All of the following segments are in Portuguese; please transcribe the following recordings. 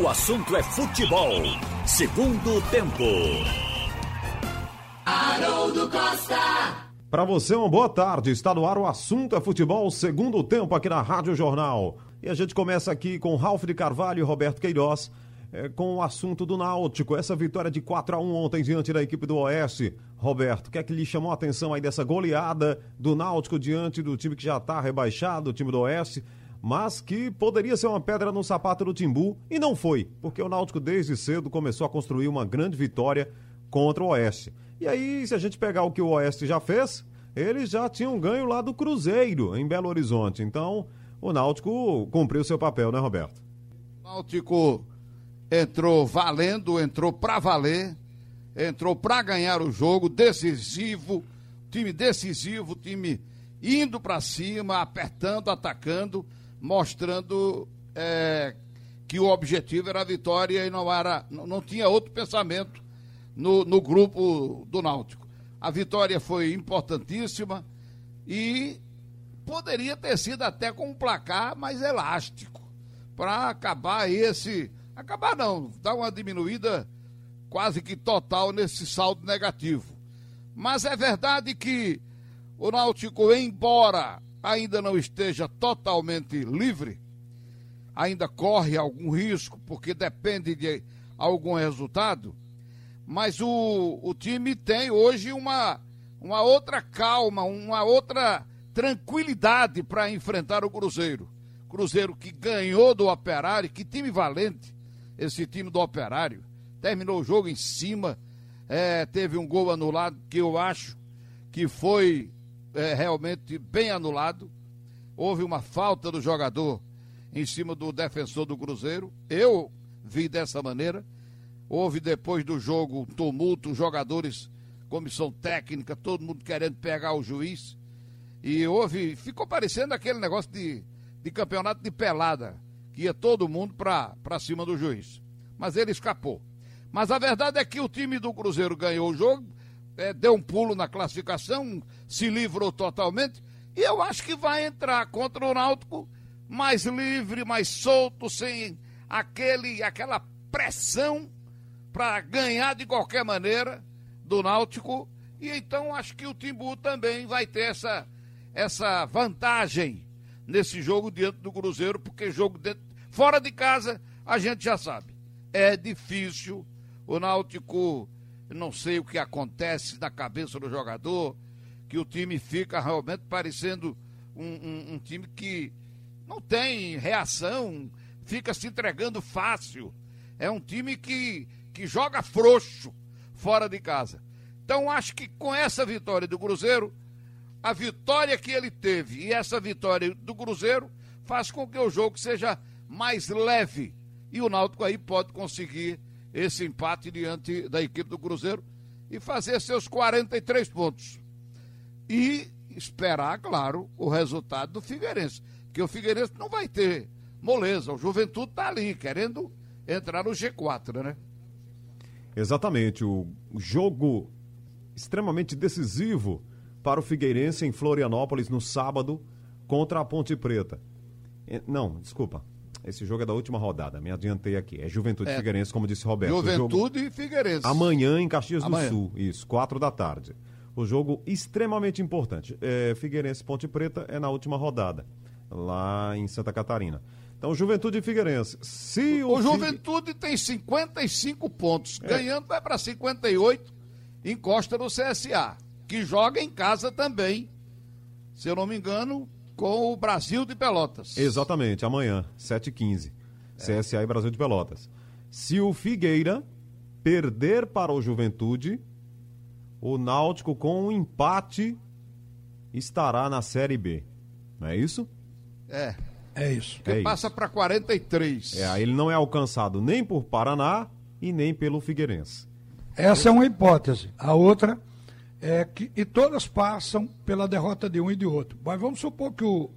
O assunto é futebol. Segundo tempo. Haroldo Costa. Para você, uma boa tarde. Está no ar o assunto é futebol, segundo tempo aqui na Rádio Jornal. E a gente começa aqui com Ralf de Carvalho e Roberto Queiroz. É, com o assunto do Náutico, essa vitória de 4 a 1 ontem diante da equipe do Oeste. Roberto, o que é que lhe chamou a atenção aí dessa goleada do Náutico diante do time que já está rebaixado, o time do Oeste, mas que poderia ser uma pedra no sapato do Timbu e não foi, porque o Náutico desde cedo começou a construir uma grande vitória contra o Oeste. E aí, se a gente pegar o que o Oeste já fez, eles já tinham ganho lá do Cruzeiro, em Belo Horizonte. Então, o Náutico cumpriu seu papel, né, Roberto? Náutico entrou valendo, entrou para valer, entrou para ganhar o jogo, decisivo, time decisivo, time indo para cima, apertando, atacando, mostrando é, que o objetivo era a vitória e não era, não, tinha outro pensamento no, no grupo do Náutico. A vitória foi importantíssima e poderia ter sido até com um placar mais elástico para acabar esse Acabar não, dar uma diminuída quase que total nesse saldo negativo. Mas é verdade que o Náutico, embora ainda não esteja totalmente livre, ainda corre algum risco, porque depende de algum resultado, mas o, o time tem hoje uma, uma outra calma, uma outra tranquilidade para enfrentar o Cruzeiro. Cruzeiro que ganhou do Operário, que time valente, esse time do Operário. Terminou o jogo em cima, é, teve um gol anulado que eu acho que foi é, realmente bem anulado. Houve uma falta do jogador em cima do defensor do Cruzeiro. Eu vi dessa maneira. Houve depois do jogo um tumulto, jogadores, comissão técnica, todo mundo querendo pegar o juiz. E houve, ficou parecendo aquele negócio de, de campeonato de pelada que ia todo mundo para cima do juiz. Mas ele escapou. Mas a verdade é que o time do Cruzeiro ganhou o jogo, é, deu um pulo na classificação, se livrou totalmente, e eu acho que vai entrar contra o Náutico mais livre, mais solto, sem aquele, aquela pressão para ganhar de qualquer maneira do Náutico. E então acho que o Timbu também vai ter essa, essa vantagem nesse jogo diante do Cruzeiro, porque jogo dentro, fora de casa a gente já sabe. É difícil. O Náutico, não sei o que acontece na cabeça do jogador, que o time fica realmente parecendo um, um, um time que não tem reação, fica se entregando fácil. É um time que, que joga frouxo fora de casa. Então acho que com essa vitória do Cruzeiro, a vitória que ele teve e essa vitória do Cruzeiro faz com que o jogo seja mais leve. E o Náutico aí pode conseguir esse empate diante da equipe do Cruzeiro e fazer seus 43 pontos. E esperar, claro, o resultado do Figueirense. Que o Figueirense não vai ter moleza. O Juventude está ali, querendo entrar no G4, né? Exatamente. O jogo extremamente decisivo para o Figueirense em Florianópolis no sábado contra a Ponte Preta. Não, desculpa. Esse jogo é da última rodada, me adiantei aqui. É Juventude é. Figueirense, como disse Roberto. Juventude jogo... e Figueirense. Amanhã em Caxias Amanhã. do Sul, isso, quatro da tarde. O jogo extremamente importante. É, Figueirense Ponte Preta é na última rodada, lá em Santa Catarina. Então, Juventude e Figueirense. Se o, o Juventude tem 55 pontos, é. ganhando vai para 58, encosta no CSA que joga em casa também, se eu não me engano, com o Brasil de Pelotas. Exatamente, amanhã, 7h15. É. CSA e Brasil de Pelotas. Se o Figueira perder para o Juventude, o Náutico com um empate estará na Série B. Não é isso? É. É isso. Que é passa para 43. É, ele não é alcançado nem por Paraná e nem pelo Figueirense. Essa é uma hipótese. A outra é que, e todas passam pela derrota de um e de outro. Mas vamos supor que o,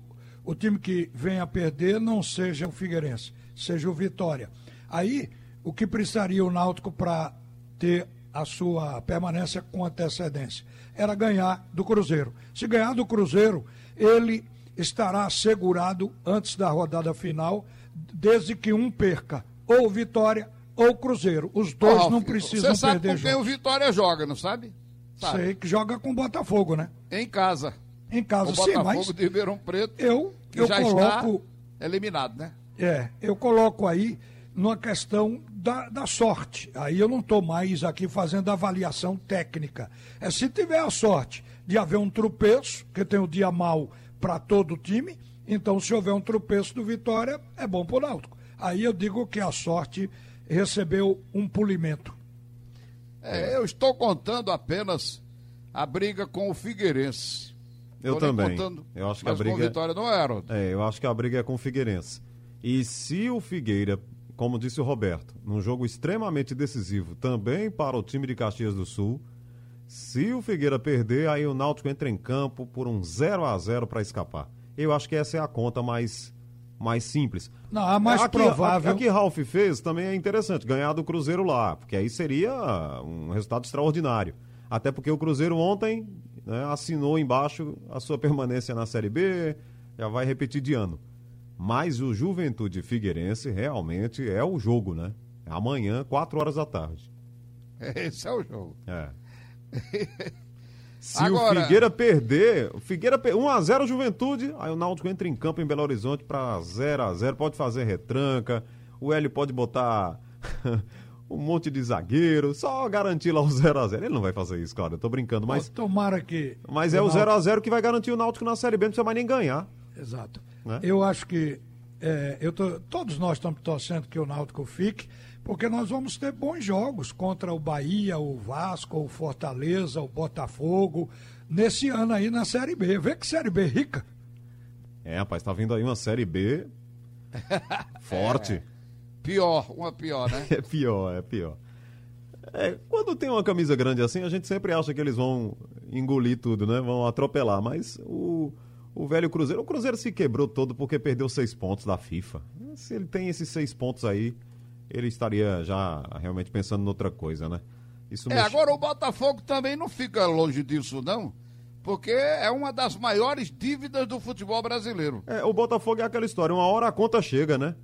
o time que vem a perder não seja o Figueirense, seja o Vitória. Aí, o que precisaria o Náutico para ter a sua permanência com antecedência? Era ganhar do Cruzeiro. Se ganhar do Cruzeiro, ele estará assegurado antes da rodada final, desde que um perca ou Vitória ou Cruzeiro. Os dois Ralf, não precisam Você sabe perder com quem o. Vitória joga, não sabe? Sabe? Sei que joga com o Botafogo, né? Em casa. Em casa, o sim, Botafogo mas de Ribeirão Preto, eu, eu já coloco. está eliminado, né? É, eu coloco aí numa questão da, da sorte. Aí eu não estou mais aqui fazendo avaliação técnica. É se tiver a sorte de haver um tropeço, que tem o dia mal para todo o time, então se houver um tropeço do Vitória, é bom para o Náutico. Aí eu digo que a sorte recebeu um polimento. É, eu estou contando apenas a briga com o Figueirense. Eu também. contando, Eu acho que a mas com briga- o Vitória não era. É, eu acho que a briga é com o Figueirense. E se o Figueira, como disse o Roberto, num jogo extremamente decisivo também para o time de Caxias do Sul, se o Figueira perder, aí o Náutico entra em campo por um 0 a 0 para escapar. Eu acho que essa é a conta mais, mais simples. Não, a mais Aqui- provável- A que Ralf fez também é interessante, ganhar do Cruzeiro lá, porque aí seria um resultado extraordinário. Até porque o Cruzeiro ontem né, assinou embaixo a sua permanência na Série B, já vai repetir de ano. Mas o Juventude Figueirense realmente é o jogo, né? É amanhã, 4 horas da tarde. Esse é o jogo. É. Se Agora- o Figueira perder, o Figueira per... 1x0 Juventude, aí o Náutico entra em campo em Belo Horizonte para 0x0, pode fazer retranca, o Hélio pode botar um monte de zagueiro, só garantir lá o 0x0. Ele não vai fazer isso, claro, eu tô brincando, mas, Tomara que. mas é o Náutico- 0x0 que vai garantir o Náutico na Série B, não precisa mais nem ganhar. Exato. Né? Eu acho que é, eu tô- todos nós estamos torcendo que o Náutico fique, porque nós vamos ter bons jogos contra o Bahia, o Vasco, o Fortaleza, o Botafogo, nesse ano aí na Série B. Vê que Série B rica. É, rapaz, tá vindo aí uma Série B forte. Pior, uma pior, né? É pior, é pior. É, quando tem uma camisa grande assim, a gente sempre acha que eles vão engolir tudo, né? Vão atropelar. Mas o, o velho Cruzeiro. O Cruzeiro se quebrou todo porque perdeu seis pontos da FIFA. Se ele tem esses seis pontos aí, ele estaria já realmente pensando noutra coisa, né? Isso É, mexe- agora o Botafogo também não fica longe disso, não, porque é uma das maiores dívidas do futebol brasileiro. É, o Botafogo é aquela história, uma hora a conta chega, né?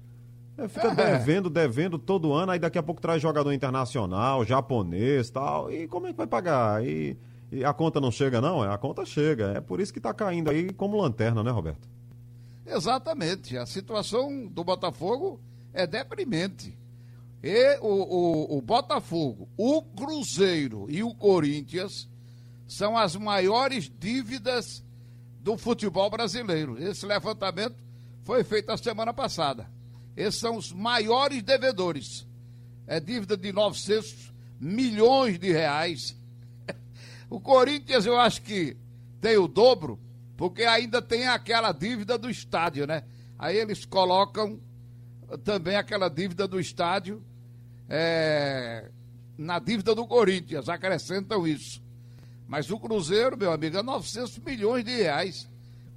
É, fica É. devendo, devendo todo ano, aí daqui a pouco traz jogador internacional, japonês tal. E como é que vai pagar? E, e a conta não chega, não? É, A conta chega. É por isso que tá caindo aí como lanterna, né, Roberto? Exatamente. A situação do Botafogo é deprimente. E o, o, o Botafogo, o Cruzeiro e o Corinthians são as maiores dívidas do futebol brasileiro. Esse levantamento foi feito a semana passada. Esses são os maiores devedores. É dívida de 900 milhões de reais. O Corinthians, eu acho que tem o dobro, porque ainda tem aquela dívida do estádio, né? Aí eles colocam também aquela dívida do estádio é, na dívida do Corinthians, acrescentam isso. Mas o Cruzeiro, meu amigo, é 900 milhões de reais,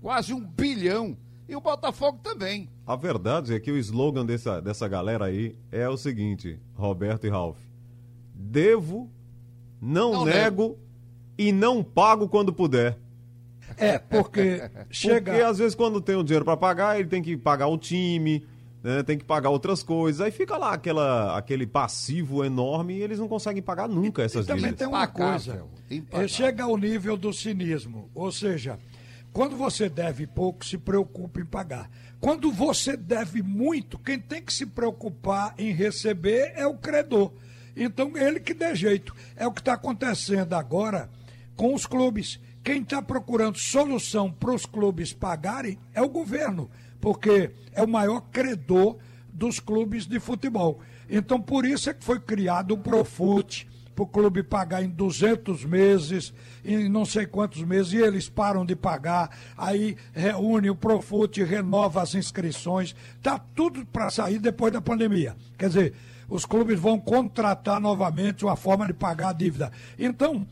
quase um bilhão. E o Botafogo também. A verdade é que o slogan dessa, dessa galera aí é o seguinte, Roberto e Ralph. Devo, não, Não nego e não pago quando puder. É, porque chega. Porque às vezes quando tem o dinheiro para pagar, ele tem que pagar o time, né, tem que pagar outras coisas. Aí fica lá aquela, aquele passivo enorme e eles não conseguem pagar nunca essas E também dívidas. tem uma coisa. É, chega ao nível do cinismo. Ou seja, quando você deve pouco, se preocupa em pagar. Quando você deve muito, quem tem que se preocupar em receber é o credor. Então, ele que dê jeito. É o que está acontecendo agora com os clubes. Quem está procurando solução para os clubes pagarem é o governo, porque é o maior credor dos clubes de futebol. Então, por isso é que foi criado o Profute, para o clube pagar em 200 meses, em não sei quantos meses, e eles param de pagar, aí reúne o Profute, renova as inscrições, tá tudo para sair depois da pandemia. Quer dizer, os clubes vão contratar novamente uma forma de pagar a dívida. Então,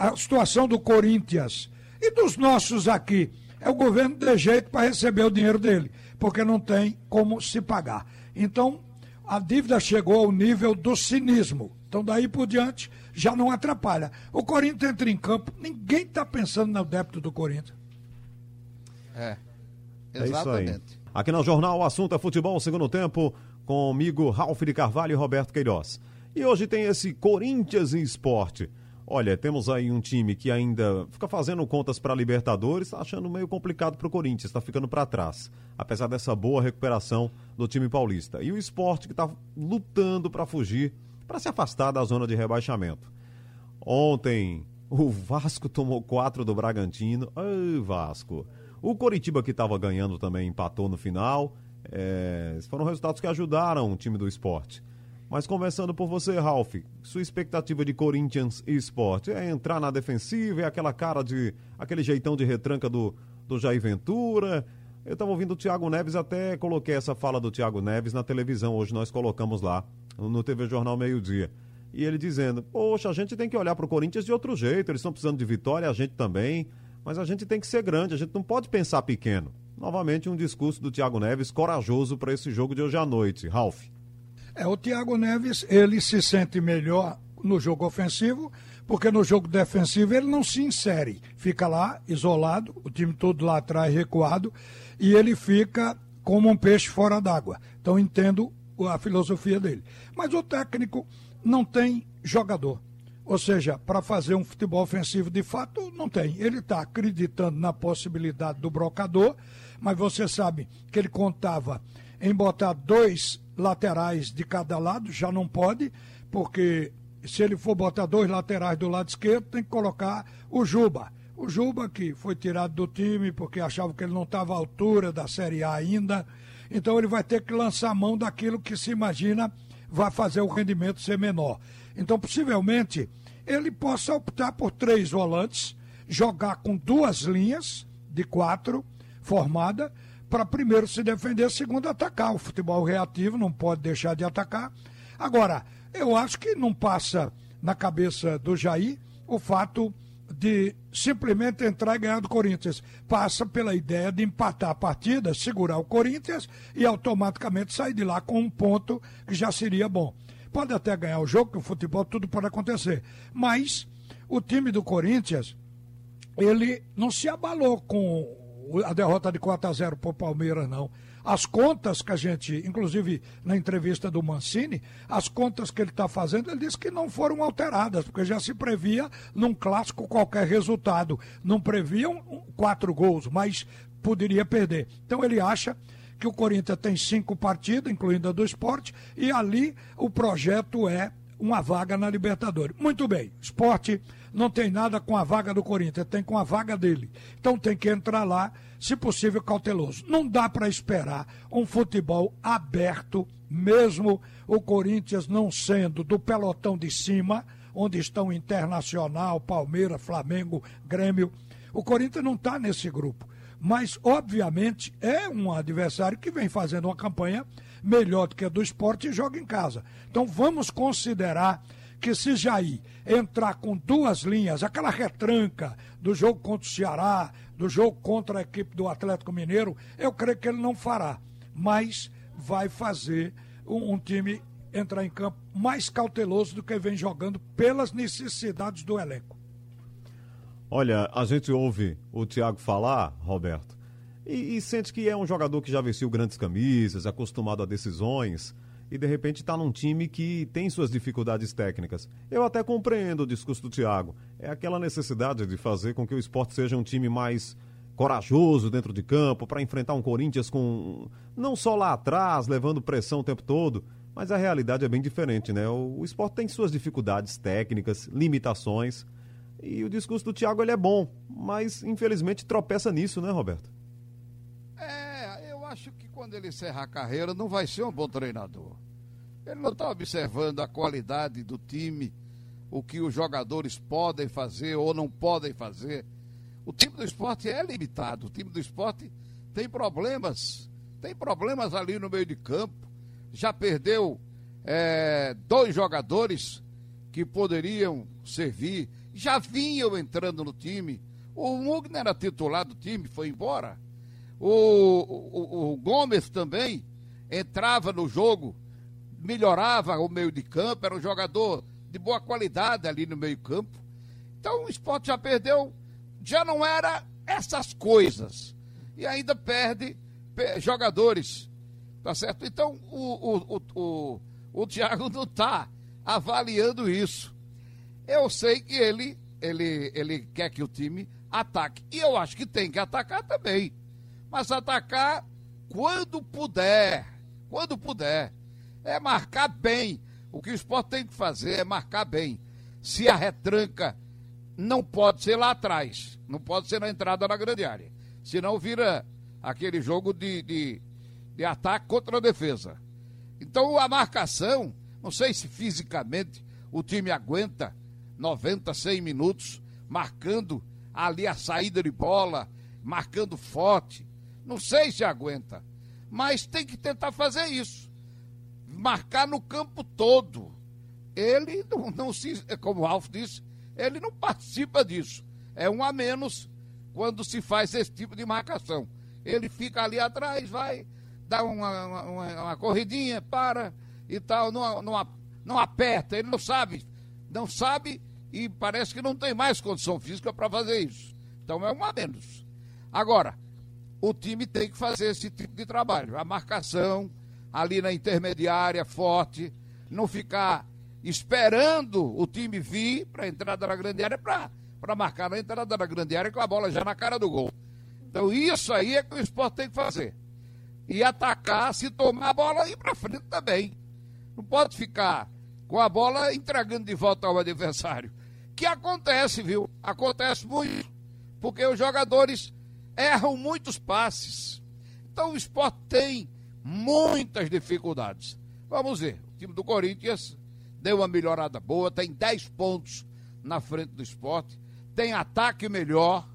a situação do Corinthians e dos nossos aqui é o governo de jeito para receber o dinheiro dele, porque não tem como se pagar. Então, a dívida chegou ao nível do cinismo. Então, daí por diante, já não atrapalha. O Corinthians entra em campo, ninguém está pensando no débito do Corinthians. É. É isso aí. Exatamente. Aqui no Jornal, o assunto é futebol, segundo tempo. comigo Ralf de Carvalho e Roberto Queiroz. E hoje tem esse Corinthians em esporte. Olha, temos aí um time que ainda fica fazendo contas para Libertadores, tá achando meio complicado para o Corinthians, está ficando para trás, apesar dessa boa recuperação do time paulista. E o esporte que está lutando para fugir, para se afastar da zona de rebaixamento. Ontem, o Vasco tomou quatro do Bragantino. Ai, Vasco. O Coritiba, que estava ganhando, também empatou no final. É, foram resultados que ajudaram o time do esporte. Mas começando por você, Ralf, sua expectativa de Corinthians e esporte é entrar na defensiva, é aquela cara de. aquele jeitão de retranca do, do Jair Ventura. Eu estava ouvindo o Thiago Neves, até coloquei essa fala do Thiago Neves na televisão, hoje nós colocamos lá, no TV Jornal Meio Dia. E ele dizendo: Poxa, a gente tem que olhar para o Corinthians de outro jeito, eles estão precisando de vitória, a gente também, mas a gente tem que ser grande, a gente não pode pensar pequeno. Novamente, um discurso do Thiago Neves corajoso para esse jogo de hoje à noite. Ralf. É, o Thiago Neves, ele se sente melhor no jogo ofensivo, porque no jogo defensivo ele não se insere. Fica lá, isolado, o time todo lá atrás recuado, e ele fica como um peixe fora d'água. Então entendo a filosofia dele. Mas o técnico não tem jogador. Ou seja, para fazer um futebol ofensivo de fato, não tem. Ele está acreditando na possibilidade do brocador, mas você sabe que ele contava em botar dois laterais de cada lado, já não pode, porque se ele for botar dois laterais do lado esquerdo, tem que colocar o Juba. O Juba, que foi tirado do time porque achava que ele não estava à altura da Série A ainda. Então ele vai ter que lançar mão daquilo que se imagina vai fazer o rendimento ser menor. Então, possivelmente, ele possa optar por três volantes, jogar com duas linhas de quatro formada para primeiro se defender, segundo atacar. O futebol reativo não pode deixar de atacar. Agora, eu acho que não passa na cabeça do Jair o fato de simplesmente entrar e ganhar do Corinthians. Passa pela ideia de empatar a partida, segurar o Corinthians e automaticamente sair de lá com um ponto que já seria bom. Pode até ganhar o jogo, que o futebol tudo pode acontecer. Mas o time do Corinthians, ele não se abalou com a derrota de 4 a 0 para o Palmeiras, não. As contas que a gente, inclusive na entrevista do Mancini, as contas que ele está fazendo, ele disse que não foram alteradas, porque já se previa num clássico qualquer resultado. Não previam quatro gols, mas poderia perder. Então ele acha que o Corinthians tem cinco partidas, incluindo a do esporte, e ali o projeto é uma vaga na Libertadores. Muito bem, esporte não tem nada com a vaga do Corinthians, tem com a vaga dele. Então tem que entrar lá, se possível, cauteloso. Não dá para esperar um futebol aberto, mesmo o Corinthians não sendo do pelotão de cima, onde estão Internacional, Palmeiras, Flamengo, Grêmio. O Corinthians não está nesse grupo. Mas, obviamente, é um adversário que vem fazendo uma campanha melhor do que a do esporte e joga em casa. Então vamos considerar que se Jair entrar com duas linhas, aquela retranca do jogo contra o Ceará, do jogo contra a equipe do Atlético Mineiro, eu creio que ele não fará, mas vai fazer um, um time entrar em campo mais cauteloso do que vem jogando pelas necessidades do elenco. Olha, a gente ouve o Thiago falar, Roberto, e, e sente que é um jogador que já vestiu grandes camisas, acostumado a decisões e de repente está num time que tem suas dificuldades técnicas. Eu até compreendo o discurso do Thiago. É aquela necessidade de fazer com que o esporte seja um time mais corajoso dentro de campo para enfrentar um Corinthians com não só lá atrás, levando pressão o tempo todo, mas a realidade é bem diferente, né? O, o esporte tem suas dificuldades técnicas, limitações. E o discurso do Thiago ele é bom, mas infelizmente tropeça nisso, né, Roberto? acho que quando ele encerrar a carreira não vai ser um bom treinador. Ele não está observando a qualidade do time, o que os jogadores podem fazer ou não podem fazer. O time do esporte é limitado, o time do esporte tem problemas, tem problemas ali no meio de campo. Já perdeu é, dois jogadores que poderiam servir, já vinham entrando no time. O Mugner era titular do time, foi embora. O, o, o Gomes também entrava no jogo, melhorava o meio de campo, era um jogador de boa qualidade ali no meio campo. Então o esporte já perdeu, já não era essas coisas. E ainda perde jogadores Tá certo? Então, o, o, o, o, Thiago não está avaliando isso. Eu sei que ele, ele, ele quer que o time ataque. E eu acho que tem que atacar também. Mas atacar quando puder. Quando puder. É marcar bem. O que o esporte tem que fazer é marcar bem. Se a retranca não pode ser lá atrás, não pode ser na entrada da grande área. Senão vira aquele jogo de, de, de ataque contra a defesa. Então a marcação, não sei se fisicamente o time aguenta 90, 100 minutos marcando ali a saída de bola, marcando forte. Não sei se aguenta, mas tem que tentar fazer isso. Marcar no campo todo. Ele não, não se, como o Ralf disse, ele não participa disso. É um a menos quando se faz esse tipo de marcação. Ele fica ali atrás, vai, dá uma, uma, uma corridinha, para e tal, não, não, não aperta, ele não sabe, não sabe e parece que não tem mais condição física para fazer isso. Então é um a menos. Agora, o time tem que fazer esse tipo de trabalho. A marcação ali na intermediária forte, não ficar esperando o time vir para a entrada da grande área para marcar na entrada da grande área com a bola já na cara do gol. Então isso aí é que o esporte tem que fazer. E atacar, se tomar a bola, ir para frente também. Não pode ficar com a bola entregando de volta ao adversário. Que acontece, viu? Acontece muito. Porque os jogadores erram muitos passes. Então o esporte tem muitas dificuldades. Vamos ver. O time do Corinthians deu uma melhorada boa, tem 10 pontos na frente do esporte, tem ataque melhor.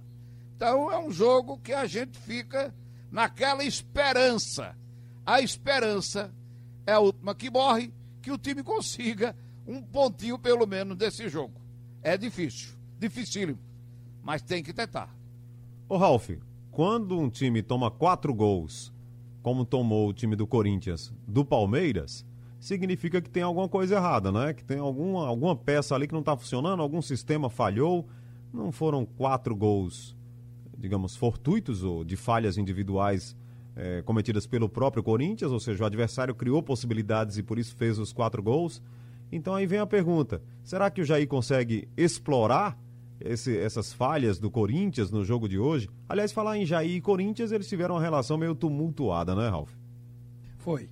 Então é um jogo que a gente fica naquela esperança. A esperança é a última que morre, que o time consiga um pontinho pelo menos desse jogo. É difícil, dificílimo, mas tem que tentar. Ô Ralf, quando um time toma quatro gols, como tomou o time do Corinthians do Palmeiras, significa que tem alguma coisa errada, né? Que tem alguma, alguma peça ali que não está funcionando, algum sistema falhou. Não foram quatro gols, digamos, fortuitos ou de falhas individuais é, cometidas pelo próprio Corinthians, ou seja, o adversário criou possibilidades e por isso fez os quatro gols. Então aí vem a pergunta: será que o Jair consegue explorar esse, essas falhas do Corinthians no jogo de hoje? Aliás, falar em Jair e Corinthians, eles tiveram uma relação meio tumultuada, né, Ralf? Foi.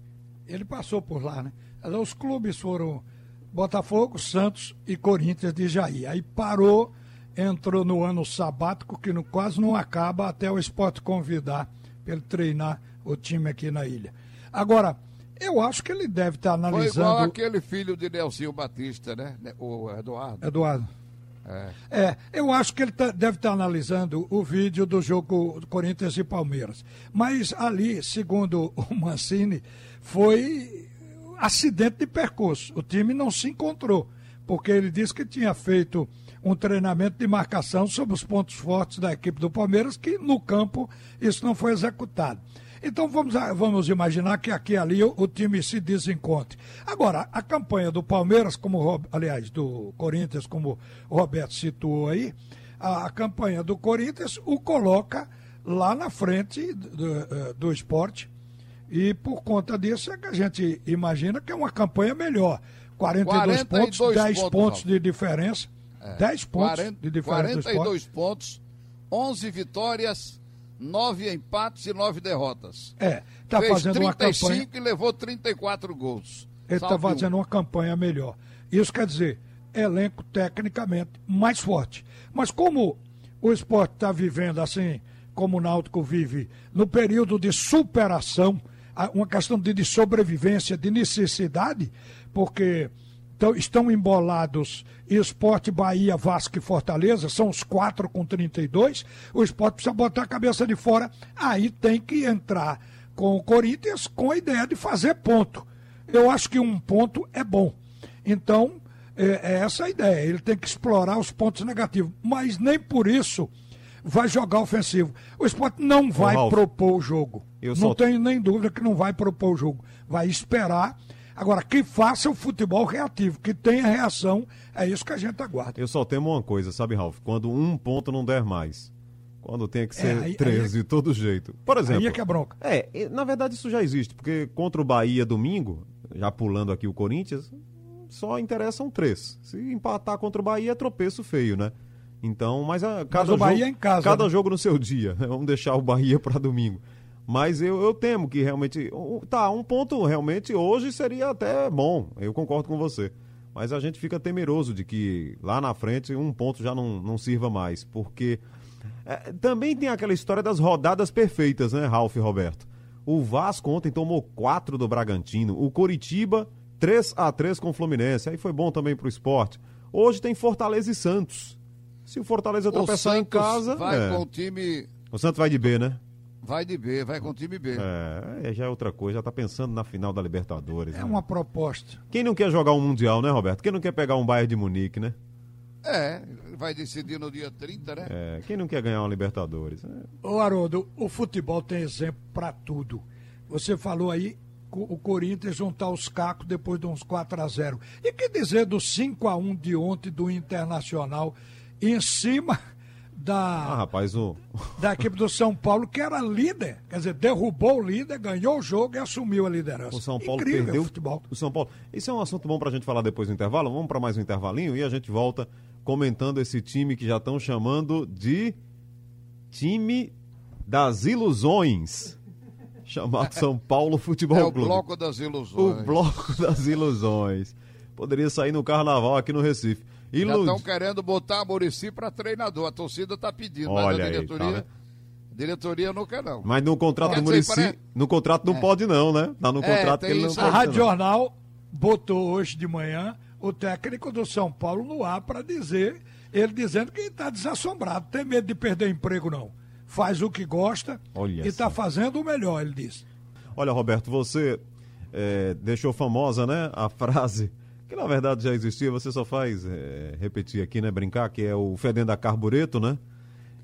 Ele passou por lá, né? Os clubes foram Botafogo, Santos e Corinthians de Jair. Aí parou, entrou no ano sabático, que no, quase não acaba até o esporte convidar para ele treinar o time aqui na ilha. Agora, eu acho que ele deve estar tá analisando. Foi igual aquele filho de Nelsinho Batista, né? O Eduardo. Eduardo. É. é, eu acho que ele tá, deve estar tá analisando o vídeo do jogo Corinthians e Palmeiras. Mas ali, segundo o Mancini, foi acidente de percurso. O time não se encontrou, porque ele disse que tinha feito um treinamento de marcação sobre os pontos fortes da equipe do Palmeiras, que no campo isso não foi executado. Então vamos, vamos imaginar que aqui e ali o, o, time se desencontre. Agora, a campanha do Palmeiras, como aliás, do Corinthians, como o Roberto citou aí, a, a campanha do Corinthians o coloca lá na frente do, eh, do esporte. E por conta disso é que a gente imagina que é uma campanha melhor. 42, 42 pontos, 10 pontos, pontos de diferença. É, 10 pontos 40, de diferença. 42 pontos, 11 vitórias, nove empates e nove derrotas. É, tá Fez fazendo uma campanha. e levou 34 gols. Ele está fazendo um. uma campanha melhor. Isso quer dizer, elenco tecnicamente mais forte. Mas como o esporte está vivendo assim, como o Náutico vive, no período de superação, uma questão de, de sobrevivência, de necessidade, porque estão embolados Esporte, Bahia, Vasco e Fortaleza, são os quatro com 32. O esporte precisa botar a cabeça de fora. Aí tem que entrar com o Corinthians com a ideia de fazer ponto. Eu acho que um ponto é bom. Então, é, é essa a ideia. Ele tem que explorar os pontos negativos. Mas nem por isso vai jogar ofensivo. O esporte não vai propor o jogo. Eu não tenho nem dúvida que não vai propor o jogo. Vai esperar Agora, que faça o futebol reativo, que tenha reação, é isso que a gente aguarda. Eu só temo uma coisa, sabe, Ralf? Quando um ponto não der mais. Quando tem que ser É, aí- 13 aí é- de todo jeito. Por exemplo. Aí é que é bronca. É, na verdade isso já existe, porque contra o Bahia domingo, já pulando aqui o Corinthians, só interessam três. Se empatar contra o Bahia é tropeço feio, né? Então, mas a, cada o Bahia jogo, é em casa, cada né? jogo no seu dia. Vamos deixar o Bahia para domingo. Mas eu, eu temo que realmente. Tá, um ponto realmente hoje seria até bom. Eu concordo com você. Mas a gente fica temeroso de que lá na frente um ponto já não, não sirva mais. Porque é, também tem aquela história das rodadas perfeitas, né, Ralf e Roberto? O Vasco ontem tomou 4 do Bragantino. O Coritiba, 3 a 3 com o Fluminense. Aí foi bom também pro esporte. Hoje tem Fortaleza e Santos. Se o Fortaleza tropeçar em casa. vai é. com o time. O Santos vai de B, né? Vai de B, vai com o time B. É, já é outra coisa, já tá pensando na final da Libertadores. É né? uma proposta. Quem não quer jogar um Mundial, né, Roberto? Quem não quer pegar um Bayern de Munique, né? É, vai decidir no dia 30, né? É, quem não quer ganhar uma Libertadores? É. Ô Haroldo, o futebol tem exemplo para tudo. Você falou aí o Corinthians juntar os cacos depois de uns 4 a 0 E que dizer do 5 a 1 de ontem do Internacional em cima Ah, da, rapaz, o. da equipe do São Paulo, que era líder. Quer dizer, derrubou o líder, ganhou o jogo e assumiu a liderança. O São Paulo Incrível perdeu o futebol. o São Paulo. Isso é um assunto bom pra gente falar depois do intervalo. Vamos pra mais um intervalinho e a gente volta comentando esse time que já estão chamando de time das ilusões. Chamado São Paulo Futebol É o Clube. bloco das ilusões. O bloco das ilusões. Poderia sair no carnaval aqui no Recife. Já Ilu- estão querendo botar a Murici para treinador. A torcida está pedindo, Olha mas a aí, diretoria, tá vendo? diretoria não quer não. Mas no contrato Quer do Murici, pare- no contrato não pode não, né? Tá no É, contrato tem que ele não isso. A pode. Rádio não. Jornal botou hoje de manhã o técnico do São Paulo no ar para dizer, ele dizendo que está desassombrado, tem medo de perder emprego não. Faz o que gosta Olha e está fazendo o melhor, ele disse. Olha, Roberto, você é, deixou famosa, né, a frase que na verdade já existia, você só faz é, repetir aqui, né, brincar, que é o fedendo a carbureto, né?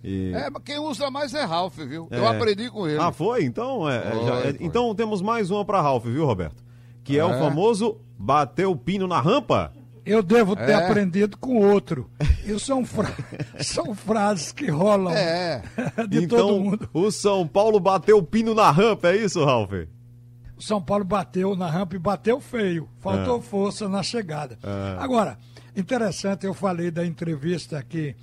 E- É, mas quem usa mais é Ralf, viu? Eu É. aprendi com ele. Ah, foi? Então, é, é, Foi, já- é- foi. então temos mais uma para Ralph, viu, Roberto? Que é. o É. famoso bater o pino na rampa. Eu devo ter É. aprendido com outro. E são, fra- são frases que rolam É. de então, todo mundo. o São Paulo bateu o pino na rampa, é isso, Ralph? O São Paulo bateu na rampa e bateu feio. Faltou É. força na chegada. Agora, interessante, eu falei da entrevista que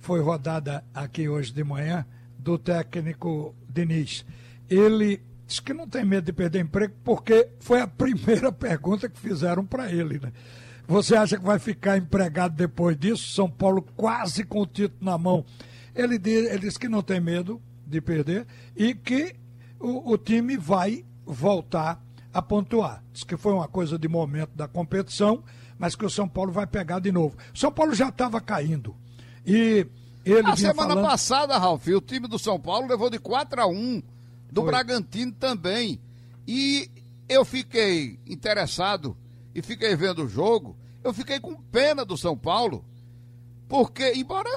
foi rodada aqui hoje de manhã do técnico Diniz. Ele disse que não tem medo de perder emprego porque foi a primeira pergunta que fizeram para ele, né? Você acha que vai ficar empregado depois disso? São Paulo quase com o título na mão. Ele, di- ele disse que não tem medo de perder e que o, o time vai voltar a pontuar. Diz que foi uma coisa de momento da competição, mas que o São Paulo vai pegar de novo. O São Paulo já estava caindo. E ele Na semana falando... passada, Ralf, o time do São Paulo levou de 4 a 1 do Foi. Bragantino também. E eu fiquei interessado e fiquei vendo o jogo. Eu fiquei com pena do São Paulo, porque, embora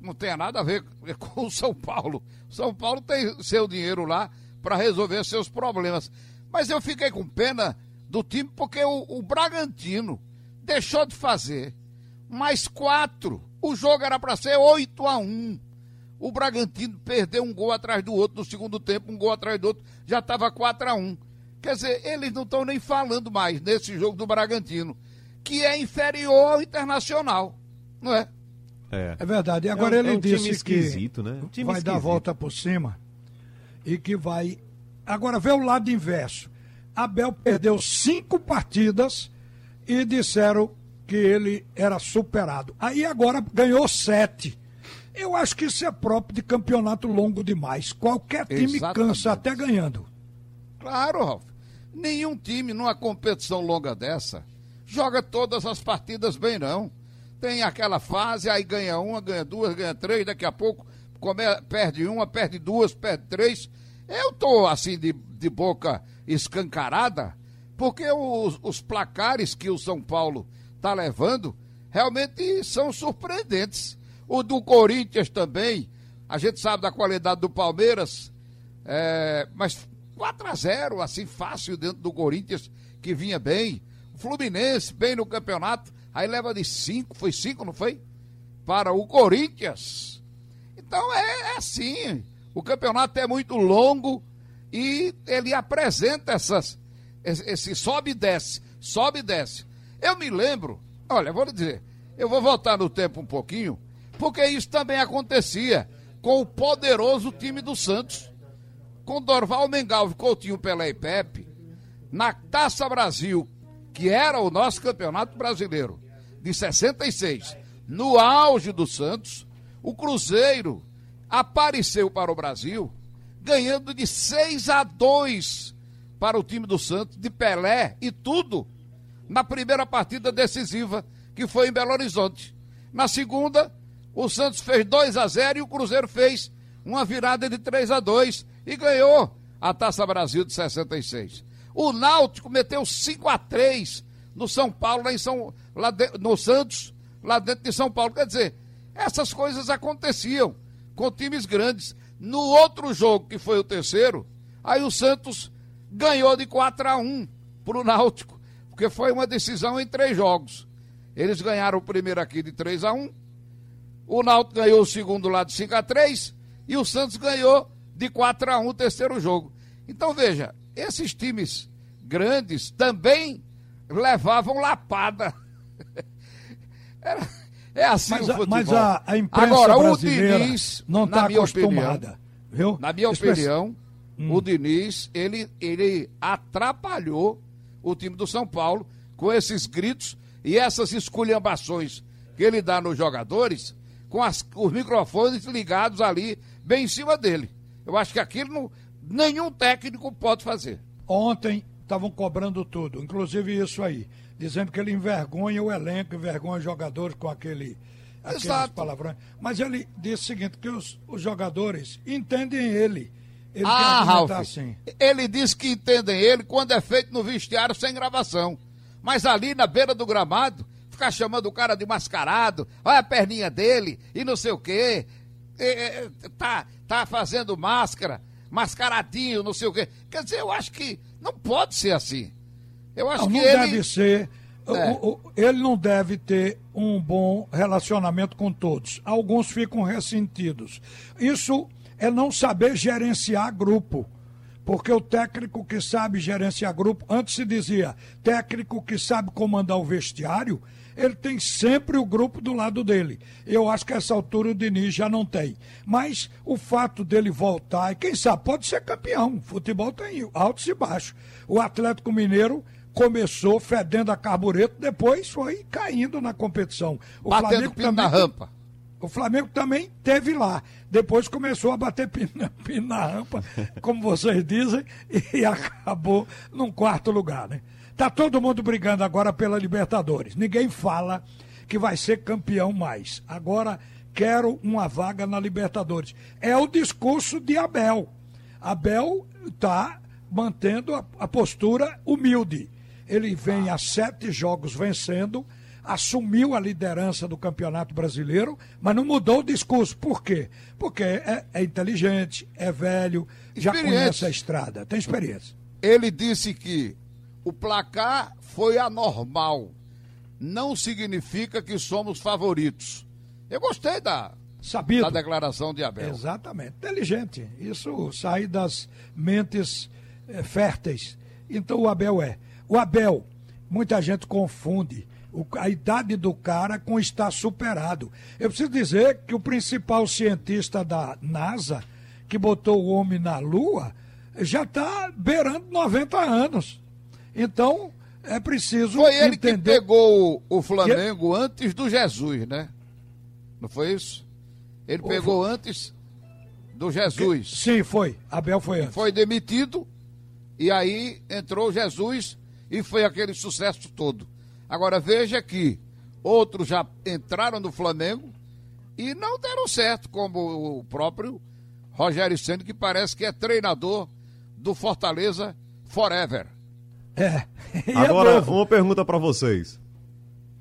não tenha nada a ver com o São Paulo, São Paulo tem seu dinheiro lá para resolver seus problemas. Mas eu fiquei com pena do time porque o, o Bragantino deixou de fazer mais quatro. O jogo era para ser 8 a 1 O Bragantino perdeu um gol atrás do outro no segundo tempo, um gol atrás do outro, já estava 4 a 1 Quer dizer, eles não estão nem falando mais nesse jogo do Bragantino, que é inferior ao Internacional, não é? É. É verdade. E agora É um- ele é um time disse que esquisito, né? Um time vai dar a esquisito. volta por cima e que vai. Agora vê o lado inverso. Abel perdeu cinco partidas e disseram que ele era superado. Aí agora ganhou sete. Eu acho que isso é próprio de campeonato longo demais. Qualquer time Exatamente. cansa até ganhando. Claro, Ralf. Nenhum time numa competição longa dessa joga todas as partidas bem, não. Tem aquela fase, aí ganha uma, ganha duas, ganha três, daqui a pouco come- perde uma, perde duas, perde três. Eu tô assim de, de boca escancarada, porque os, os placares que o São Paulo tá levando realmente são surpreendentes. O do Corinthians também, a gente sabe da qualidade do Palmeiras, é, mas 4 a 0 assim, fácil dentro do Corinthians, que vinha bem. O Fluminense, bem no campeonato, aí leva de 5, foi 5, não foi? Para o Corinthians. Então é, é assim. O campeonato é muito longo e ele apresenta essas, esse sobe e desce, sobe e desce. Eu me lembro, olha, vou lhe dizer, eu vou voltar no tempo um pouquinho, porque isso também acontecia com o poderoso time do Santos. Com Dorval Mengalvo, Coutinho, Pelé e Pepe, na Taça Brasil, que era o nosso campeonato brasileiro, de 66, no auge do Santos, o Cruzeiro apareceu para o Brasil ganhando de 6 a 2 para o time do Santos, de Pelé e tudo, na primeira partida decisiva, que foi em Belo Horizonte. Na segunda, o Santos fez 2 a 0 e o Cruzeiro fez uma virada de 3 a 2 e ganhou a Taça Brasil de 66. O Náutico meteu 5 a 3 no São Paulo, lá em São, lá de, no Santos, lá dentro de São Paulo. Quer dizer, essas coisas aconteciam com times grandes. No outro jogo, que foi o terceiro, aí o Santos ganhou de 4 a 1 para o Náutico, porque foi uma decisão em três jogos. Eles ganharam o primeiro aqui de 3 a 1 o Náutico ganhou o segundo lá de 5 a 3 e o Santos ganhou de 4 a 1 o terceiro jogo. Então veja, esses times grandes também levavam lapada. Era, é assim mas, o futebol. Mas a, a imprensa Agora, o brasileira Diniz, não está acostumada. Opinião, viu? Na minha opinião, hum. o Diniz, ele, ele atrapalhou o time do São Paulo com esses gritos e essas esculhambações que ele dá nos jogadores, com as, os microfones ligados ali, bem em cima dele. Eu acho que aquilo não, nenhum técnico pode fazer. Ontem estavam cobrando tudo, inclusive isso aí, dizendo que ele envergonha o elenco, envergonha os jogadores com aquele Exato. palavrões. Mas ele disse o seguinte, que os, os jogadores entendem ele. Ele ah, Ralf, assim. ele diz que entendem ele quando é feito no vestiário sem gravação. Mas ali na beira do gramado, ficar chamando o cara de mascarado, olha a perninha dele e não sei o quê. É, tá, tá fazendo máscara, mascaradinho, não sei o quê. Quer dizer, eu acho que não pode ser assim. Eu acho não, que não ele... deve ser. É. O, o, ele não deve ter um bom relacionamento com todos. Alguns ficam ressentidos. Isso é não saber gerenciar grupo. Porque o técnico que sabe gerenciar grupo, antes se dizia técnico que sabe comandar o vestiário, ele tem sempre o grupo do lado dele. Eu acho que essa altura o Diniz já não tem. Mas o fato dele voltar, e quem sabe, pode ser campeão. Futebol tem altos e baixos. O Atlético Mineiro começou fedendo a carbureto, depois foi caindo na competição. O Batendo Flamengo pino também, na rampa. O Flamengo também teve lá. Depois começou a bater pino, pino na rampa, como vocês dizem, e acabou num quarto lugar, né? Tá todo mundo brigando agora pela Libertadores. Ninguém fala que vai ser campeão mais. Agora quero uma vaga na Libertadores. É o discurso de Abel. Abel está mantendo a, a, postura humilde. Ele vem a sete jogos vencendo, assumiu a liderança do Campeonato Brasileiro, mas não mudou o discurso. Por quê? Porque é, é inteligente, é velho, já conhece a estrada, tem experiência. Ele disse que o placar foi anormal. Não significa que somos favoritos. Eu gostei da, Sabido. da declaração de Abel. Exatamente. Inteligente. Isso sai das mentes é, férteis. Então o Abel é. O Abel, muita gente confunde a idade do cara com estar superado. Eu preciso dizer que o principal cientista da NASA, que botou o homem na Lua, já está beirando 90 anos. Então, é preciso. Foi ele entender... que pegou o Flamengo que... antes do Jesus, né? Não foi isso? Ele pegou foi... antes do Jesus. Sim, foi. Abel foi antes. Foi demitido e aí entrou Jesus e foi aquele sucesso todo. Agora veja que outros já entraram no Flamengo e não deram certo, como o próprio Rogério Senna, que parece que é treinador do Fortaleza Forever. É. Agora, é uma pergunta para vocês.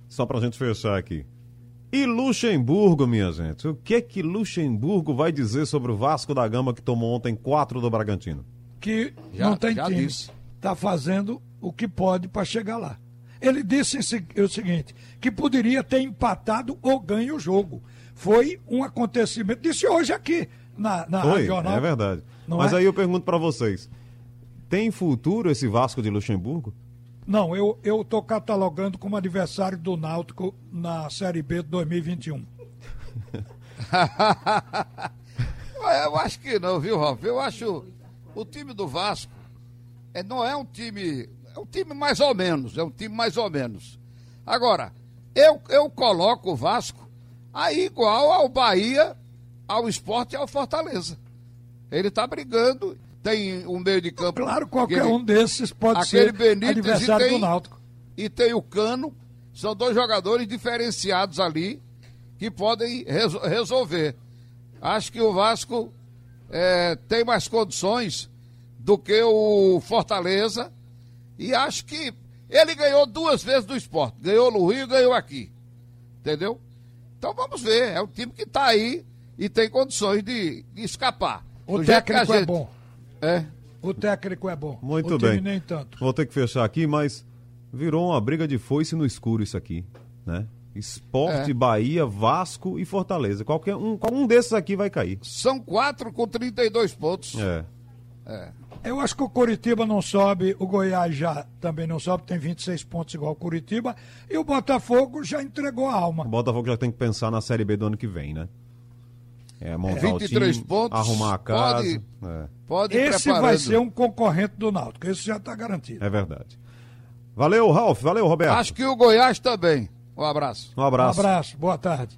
Só pra gente fechar aqui. E Luxemburgo, minha gente? O que é que Luxemburgo vai dizer sobre o Vasco da Gama que tomou ontem 4 do Bragantino? Que já, não tem time. Disse. Tá fazendo o que pode para chegar lá. Ele disse o seguinte, que poderia ter empatado ou ganho o jogo. foi um acontecimento. Disse hoje aqui na, na Foi, Jornal. é verdade. Não Mas é? aí eu pergunto pra vocês: tem futuro esse Vasco de Luxemburgo? Não, eu eu tô catalogando como adversário do Náutico na Série B de 2021. É, Eu acho que não, viu, Ralf? Eu acho o time do Vasco é, não é um time. É um time mais ou menos. É um time mais ou menos. Agora, eu, eu coloco o Vasco aí igual ao Bahia, ao Esporte e ao Fortaleza. Ele tá brigando, tem um meio de campo. Claro, qualquer ele- um desses pode ser Benítez adversário tem- do Náutico. e tem o Cano, são dois jogadores diferenciados ali que podem reso- resolver. Acho que o Vasco eh, tem mais condições do que o Fortaleza e acho que ele ganhou duas vezes do esporte. Ganhou no Rio e ganhou aqui. Entendeu? Então vamos ver. É um time que está aí e tem condições de, de escapar. O Do técnico é gente- bom. É. O técnico é bom. Muito o time bem. nem tanto. Vou ter que fechar aqui, mas virou uma briga de foice no escuro isso aqui, né? Esporte, É. Bahia, Vasco e Fortaleza. Qualquer um, um desses aqui vai cair. São quatro com 32 pontos. É. Eu acho que o Curitiba não sobe, o Goiás já também não sobe, tem 26 pontos igual o Curitiba, e o Botafogo já entregou a alma. O Botafogo já tem que pensar na Série B do ano que vem, né? É, montar o 23 time, pontos, arrumar a casa. pode- É, Pode ir Esse vai preparando. ser um concorrente do Náutico, esse já está garantido. é verdade. Valeu, Ralf. Valeu, Roberto. Acho que o Goiás também. Um abraço. Um Um abraço. abraço, boa tarde.